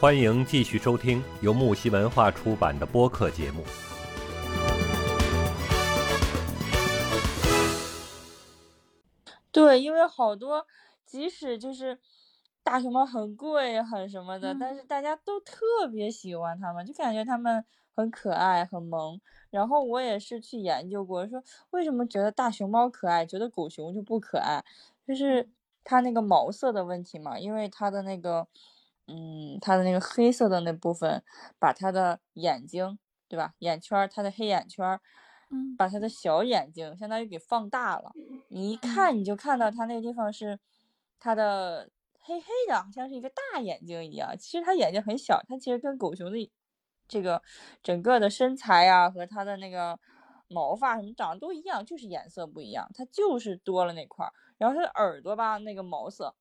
欢迎继续收听由木西文化出版的播客节目。对，因为好多即使就是大熊猫很贵很什么的，但嗯是大家都特别喜欢它们，就感觉它们很可爱很萌。然后我也是去研究过，说为什么觉得大熊猫可爱，觉得狗熊就不可爱，就是它那个毛色的问题嘛，因为它的那个，嗯，它的那个黑色的那部分，把它的眼睛，对吧？眼圈儿，它的黑眼圈儿，嗯把它的小眼睛相当于给放大了。你一看你就看到它那个地方是它的黑黑的，好像是一个大眼睛一样。其实它眼睛很小，它其实跟狗熊的这个整个的身材啊、和它的那个毛发什么长得都一样，就是颜色不一样，它就是多了那块儿。然后它的耳朵吧，那个毛色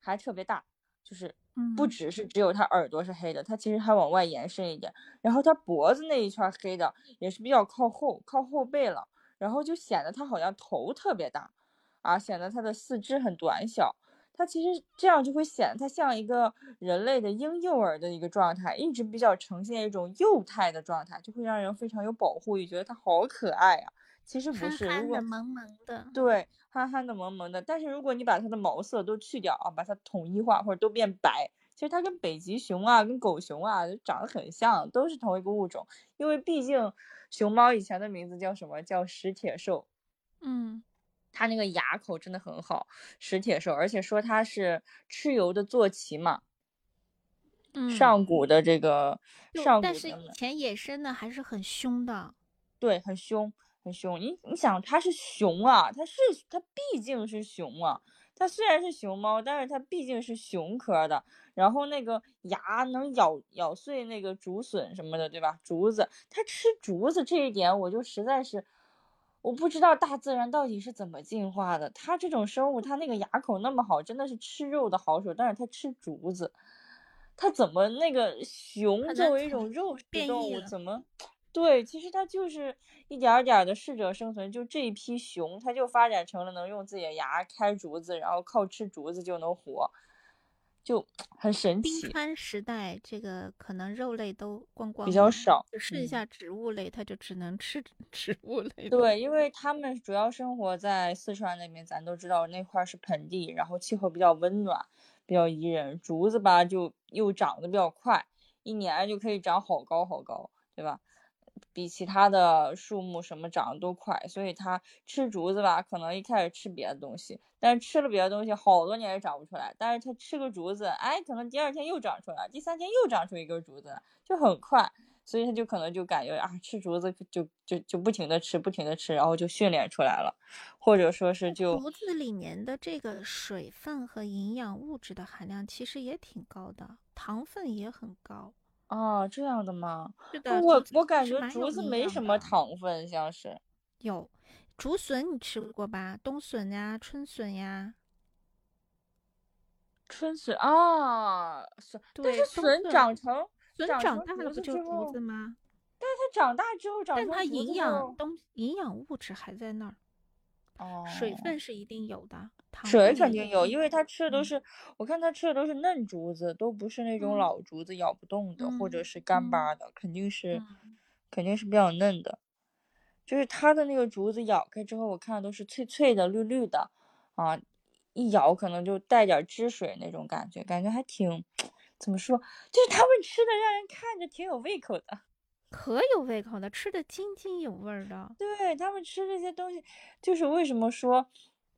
还特别大，就是不嗯只是只有它耳朵是黑的，它其实还往外延伸一点。然后它脖子那一圈黑的也是比较靠后，靠后背了，然后就显得它好像头特别大，啊，显得它的四肢很短小。它其实这样就会显得它像一个人类的婴幼儿的一个状态，一直比较呈现一种幼态的状态，就会让人非常有保护欲，觉得它好可爱呀、其实不是，如果憨的、萌萌的。对，憨憨的、萌萌的。但是如果你把它的毛色都去掉啊，把它统一化或者都变白，其实它跟北极熊啊、跟狗熊啊长得很像，都是同一个物种。因为毕竟熊猫以前的名字叫什么？叫食铁兽。嗯它那个牙口真的很好，食铁兽，而且说它是蚩尤的坐骑嘛，嗯，上古的这个上古的但是以前野生的还是很凶的。对，很凶，很凶。你你想，它是熊啊，它是它毕竟是熊啊。它虽然是熊猫，但是它毕竟是熊科的。然后那个牙能咬咬碎那个竹笋什么的，对吧？竹子，它吃竹子这一点，我就实在是我不知道大自然到底是怎么进化的。它这种生物，它那个牙口那么好，真的是吃肉的好手，但是它吃竹子。它怎么那个熊作为一种肉食动物，怎么？对，其实它就是一点儿点儿的适者生存，就这一批熊，它就发展成了能用自己的牙开竹子，然后靠吃竹子就能活，就 很神奇冰。川时代，这个可能肉类都光光比较少剩下植物类，它就只能吃 植物类的。对，因为它们主要生活在四川那边，咱都知道那块儿是盆地，然后气候比较温暖，比较宜人。竹子吧，就又长得比较快，一年就可以长好高好高，对吧？比其他的树木什么长得都快，所以它吃竹子吧，可能一开始吃别的东西，但是吃了别的东西好多年也长不出来。但是它吃个竹子，哎，可能第二天又长出来，第三天又长出一根竹子，就很快。所以它就可能就感觉啊，吃竹子就就就不停的吃，不停的吃，然后就训练出来了，或者说是就竹子里面的这个水分和营养物质的含量其实也挺高的，糖分也很高。啊这样的吗？是的，我我感觉竹子没什么糖分，像是有竹笋，你吃过吧？冬笋呀，春笋呀，春笋啊，笋，但是笋长成笋长大了不就竹子吗？但它长大之后长但它成竹子营养东营养物质还在那儿，哦，水分是一定有的，糖水肯定有，因为它吃的都嗯是，我看它吃的都是嫩竹子，都不是那种嗯老竹子咬不动的，或者嗯是干嗯巴的，肯定是嗯肯定是比较嫩的。就是它的那个竹子咬开之后，我看都是脆脆的、绿绿的，啊，一咬可能就带点汁水那种感觉，感觉还挺，怎么说，就是他们吃的让人看着挺有胃口的。可有胃口的，吃的津津有味儿的。对，他们吃这些东西，就是为什么说，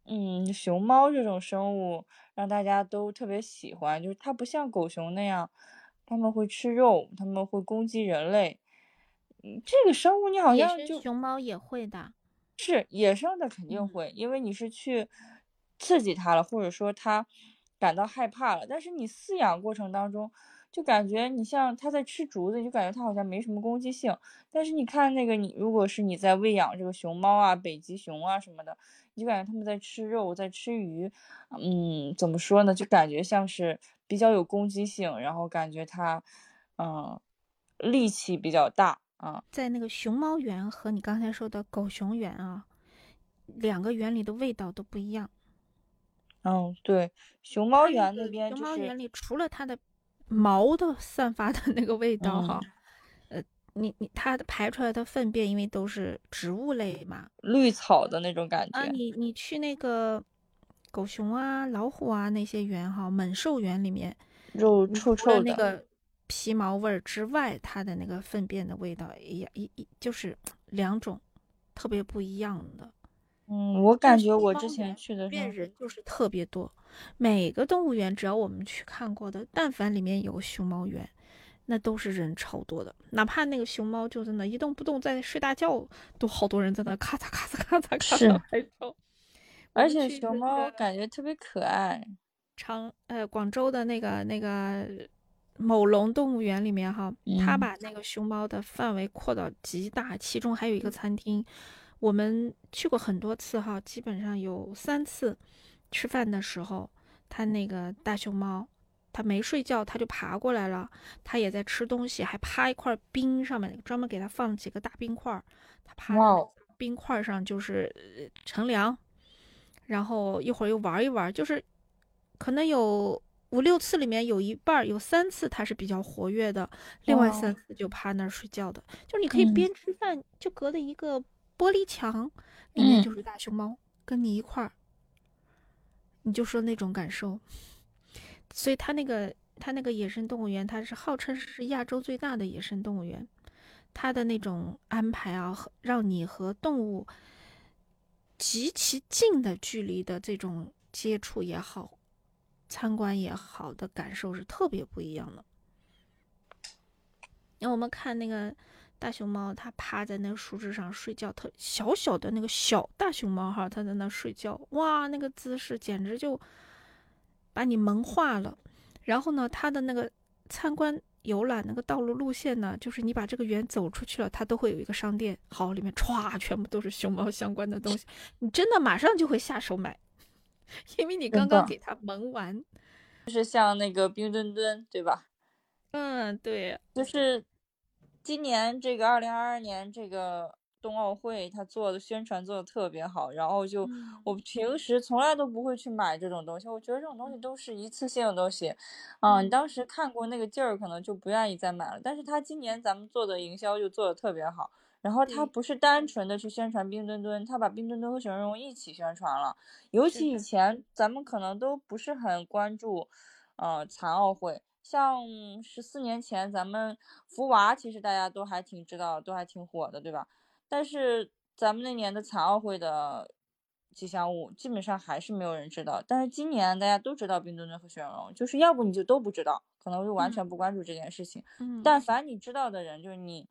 嗯，熊猫这种生物让大家都特别喜欢，就是它不像狗熊那样，它们会吃肉，它们会攻击人类。嗯，这个生物你好像就熊猫也会的，是野生的肯定嗯会，因为你是去刺激它了，或者说它感到害怕了。但是你饲养过程当中，就感觉你像它在吃竹子，就感觉它好像没什么攻击性。但是你看那个你，如果是你在喂养这个熊猫啊、北极熊啊什么的，你就感觉它们在吃肉，在吃鱼，嗯，怎么说呢？就感觉像是比较有攻击性，然后感觉它，嗯，力气比较大啊。在那个熊猫园和你刚才说的狗熊园啊，两个园里的味道都不一样。嗯，对，熊猫园那边就是熊猫园里除了它的毛的散发的那个味道嗯哈，呃，你你它的排出来的粪便，因为都是植物类嘛，绿草的那种感啊，觉。你你去那个狗熊啊、老虎啊那些园哈，猛兽园里面，肉你除了臭臭的，那个皮毛味儿之外，它的那个粪便的味道也一一就是两种特别不一样的。嗯，我感觉我之前去的时候，人就是特别多，每个动物园只要我们去看过的，但凡里面有熊猫园，那都是人超多的。哪怕那个熊猫就在那一动不动在睡大觉，都好多人在那咔嚓咔嚓咔嚓咔嚓拍照。我而且熊猫个感觉特别可爱。长呃广州的那个那个某龙动物园里面哈，它嗯把那个熊猫的范围扩到极大，其中还有一个餐厅，我们去过很多次哈，基本上有三次吃饭的时候，它那个大熊猫。它没睡觉，它就爬过来了。它也在吃东西，还趴一块冰上面，专门给它放了几个大冰块儿。它趴冰块上就是呃乘凉，然后一会儿又玩一玩，就是可能有五六次里面有一半儿有三次它是比较活跃的，另外三次就趴那儿睡觉的。就是你可以嗯边吃饭就隔着一个玻璃墙，里面嗯就是大熊猫跟你一块儿，你就说那种感受。所以它那个它那个野生动物园，它是号称是亚洲最大的野生动物园。它的那种安排啊，让你和动物极其近的距离的这种接触也好，参观也好的感受是特别不一样的。那我们看那个大熊猫，它趴在那个树枝上睡觉，特小小的那个小大熊猫哈，它在那睡觉，哇，那个姿势简直就把你萌化了。然后呢，它的那个参观游览那个道路路线呢，就是你把这个园走出去了，它都会有一个商店，好，里面歘全部都是熊猫相关的东西，你真的马上就会下手买，因为你刚刚给它萌完。就是像那个冰墩墩，对吧？嗯，对，就是今年这个二零二二年这个冬奥会，他做的宣传做的特别好，然后就嗯我平时从来都不会去买这种东西，我觉得这种东西都是一次性的东西，啊，你嗯当时看过那个劲儿，可能就不愿意再买了。但是他今年咱们做的营销就做的特别好，然后他不是单纯的去宣传冰墩墩，他把冰墩墩和雪容融一起宣传了。尤其以前咱们可能都不是很关注，呃，残奥会。像十四年前咱们福娃，其实大家都还挺知道，都还挺火的，对吧？但是咱们那年的残奥会的吉祥物，基本上还是没有人知道。但是今年大家都知道冰墩墩和雪容融，就是要不你就都不知道，可能就完全不关注这件事情。嗯，但凡你知道的人，就是你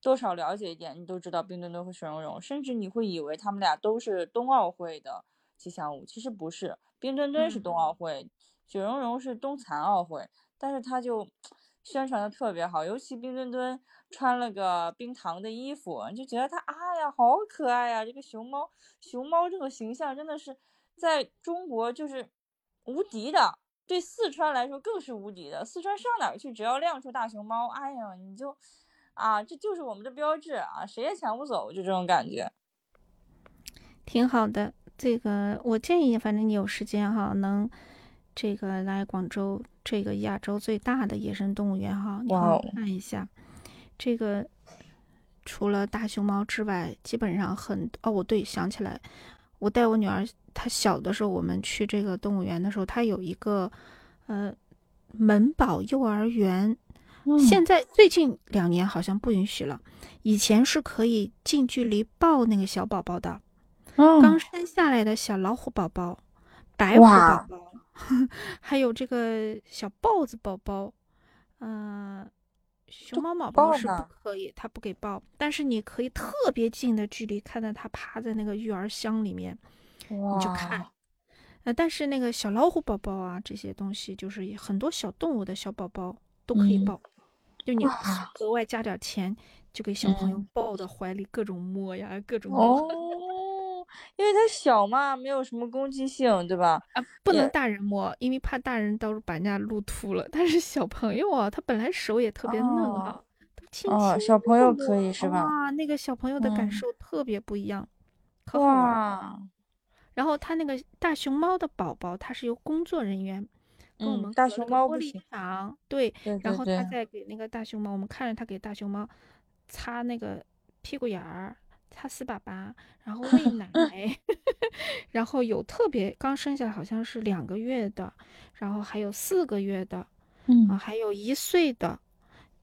多少了解一点，你都知道冰墩墩和雪容融，甚至你会以为他们俩都是冬奥会的吉祥物，其实不是。冰墩墩是嗯冬奥会，雪容融是冬残奥会，但是他就宣传的特别好，尤其冰墩墩穿了个冰糖的衣服，你就觉得它啊呀好可爱呀！这个熊猫，熊猫这个形象真的是在中国就是无敌的。对四川来说更是无敌的，四川上哪儿去，只要亮出大熊猫，哎呀，你就，啊，这就是我们的标志啊，谁也抢不走，就这种感觉。挺好的。这个我建议，反正你有时间哈，能这个来广州这个亚洲最大的野生动物园哈，你好看一下。这个除了大熊猫之外，基本上很哦，我对，想起来，我带我女儿，她小的时候，我们去这个动物园的时候，它有一个呃门宝幼儿园。现在最近两年好像不允许了，以前是可以近距离抱那个小宝宝的。嗯刚生下来的小老虎宝宝、白虎宝宝，还有这个小豹子宝宝，嗯、熊猫宝宝是不可以，它不给抱，但是你可以特别近的距离看到它趴在那个育儿箱里面，你你就看。呃，但是那个小老虎宝宝啊，这些东西就是很多小动物的小宝宝都可以嗯抱，就你额外加点钱，就给小朋友嗯抱到怀里，各种摸呀，各种摸。哦，因为它小嘛，没有什么攻击性，对吧？啊，不能大人摸，因为怕大人到时候把人家撸秃了。但是小朋友啊，他本来手也特别嫩啊，都轻哦，轻小朋友可以是吧？哇，那个小朋友的感嗯受特别不一样，可好玩儿。哇，然后他那个大熊猫的宝宝，它是由工作人员跟我们隔了个玻璃熊猫不行墙，对，对然后他对对，再给那个大熊猫，我们看着他给大熊猫擦那个屁股眼儿，擦丝粑粑，然后喂奶 然后有特别刚生下来好像是两个月的，然后还有四个月的，啊，嗯，还有一岁的，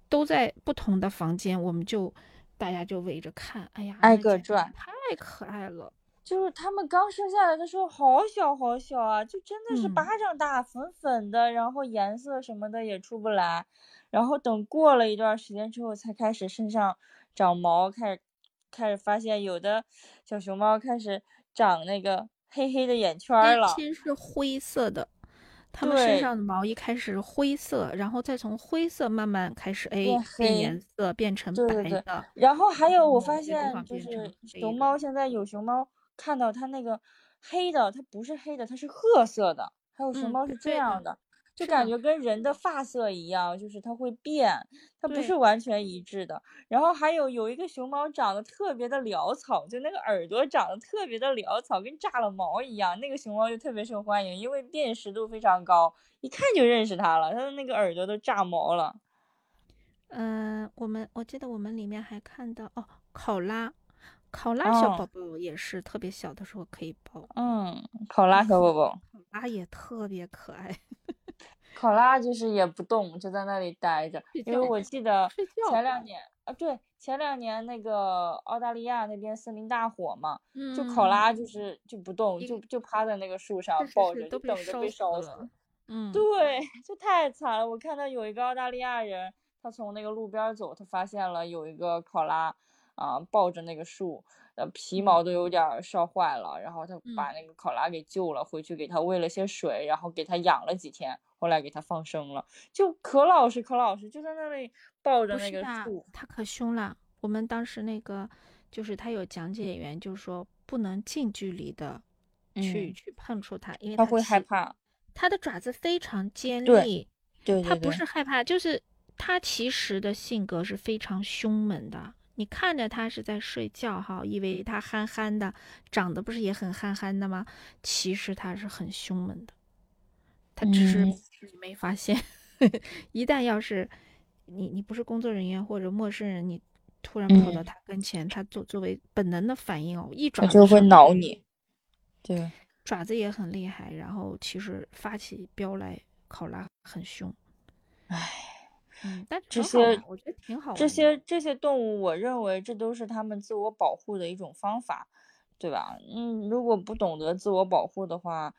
都在不同的房间，我们就大家就围着看，哎呀，挨个转。太可爱了，就是他们刚生下来的时候好小好小啊，就真的是嗯，巴掌大，粉粉的，然后颜色什么的也出不来，然后等过了一段时间之后，才开始身上长毛，开始开始发现有的小熊猫开始长那个黑黑的眼圈了，先是灰色的，它们身，上的毛一开始灰色，然后再从灰色慢慢开始，哎，变。颜色，变成对对对，白的，然后还有我发现就是。熊猫现在有熊猫看到它那个黑的，它不是黑的，它是褐色的，还有熊嗯，猫是这样的，就感，觉跟人的发色一样，就是它会变，它不是，完全一致的。然后还有有一个熊猫长得特别的潦草，就那个耳朵长得特别的潦草，跟炸了毛一样，那个熊猫就特别受欢迎，因为辨识度非常高，一看就认识它了，它的那个耳朵都炸毛了。嗯、我们我记得我们里面还看到哦，考拉，考拉小宝哦，宝也是特别小的时候可以抱，嗯，考拉小宝宝。考拉也特别可爱，考拉就是也不动，就在那里待着。因为我记得，前两年啊，对，前两年那个澳大利亚那边森林大火嘛，就考嗯，拉就是就不动，就就趴在那个树上抱着，等着被烧死嗯，对，就太惨了。我看到有一个澳大利亚人，他从那个路边走，他发现了有一个考拉啊、抱着那个树，呃，皮嗯毛都有点儿烧坏了，然后他把嗯，那个考拉给救了，回去给他喂了些水，然后给他养了几天，后来给他放生了，就可老实可老实，就在那里抱着那个树。它可凶了。我们当时那个就是他有讲解员就说不能近距离的去嗯，去碰触它，因为它它会害怕。它的爪子非常尖利对利，它不是害怕，就是它其实的性格是非常凶猛的。你看着它是在睡觉哈，以为它憨憨的，长得不是也很憨憨的吗？其实它是很凶猛的，它只是没发现。一旦要是你你不是工作人员或者陌生人，你突然跑到嗯，它跟前，它作作为本能的反应哦，一爪子就会，挠你。对，爪子也很厉害，然后其实发起飙来，考拉很凶。唉。嗯，但这些我觉得挺好这。些这些动物，我认为这都是它们自我保护的一种方法，对吧？嗯，如果不懂得自我保护的话，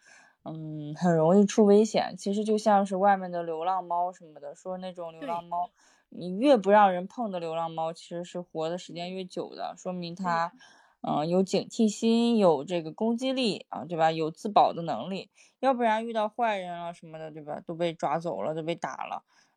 嗯，很容易出危险。其实就像是外面的流浪猫什么的，说那种流浪猫，你越不让人碰的流浪猫，其实是活的时间越久的，说明它，嗯、有警惕心，有这个攻击力啊，对吧？有自保的能力，要不然遇到坏人啊什么的，对吧？都被抓走了，都被打了，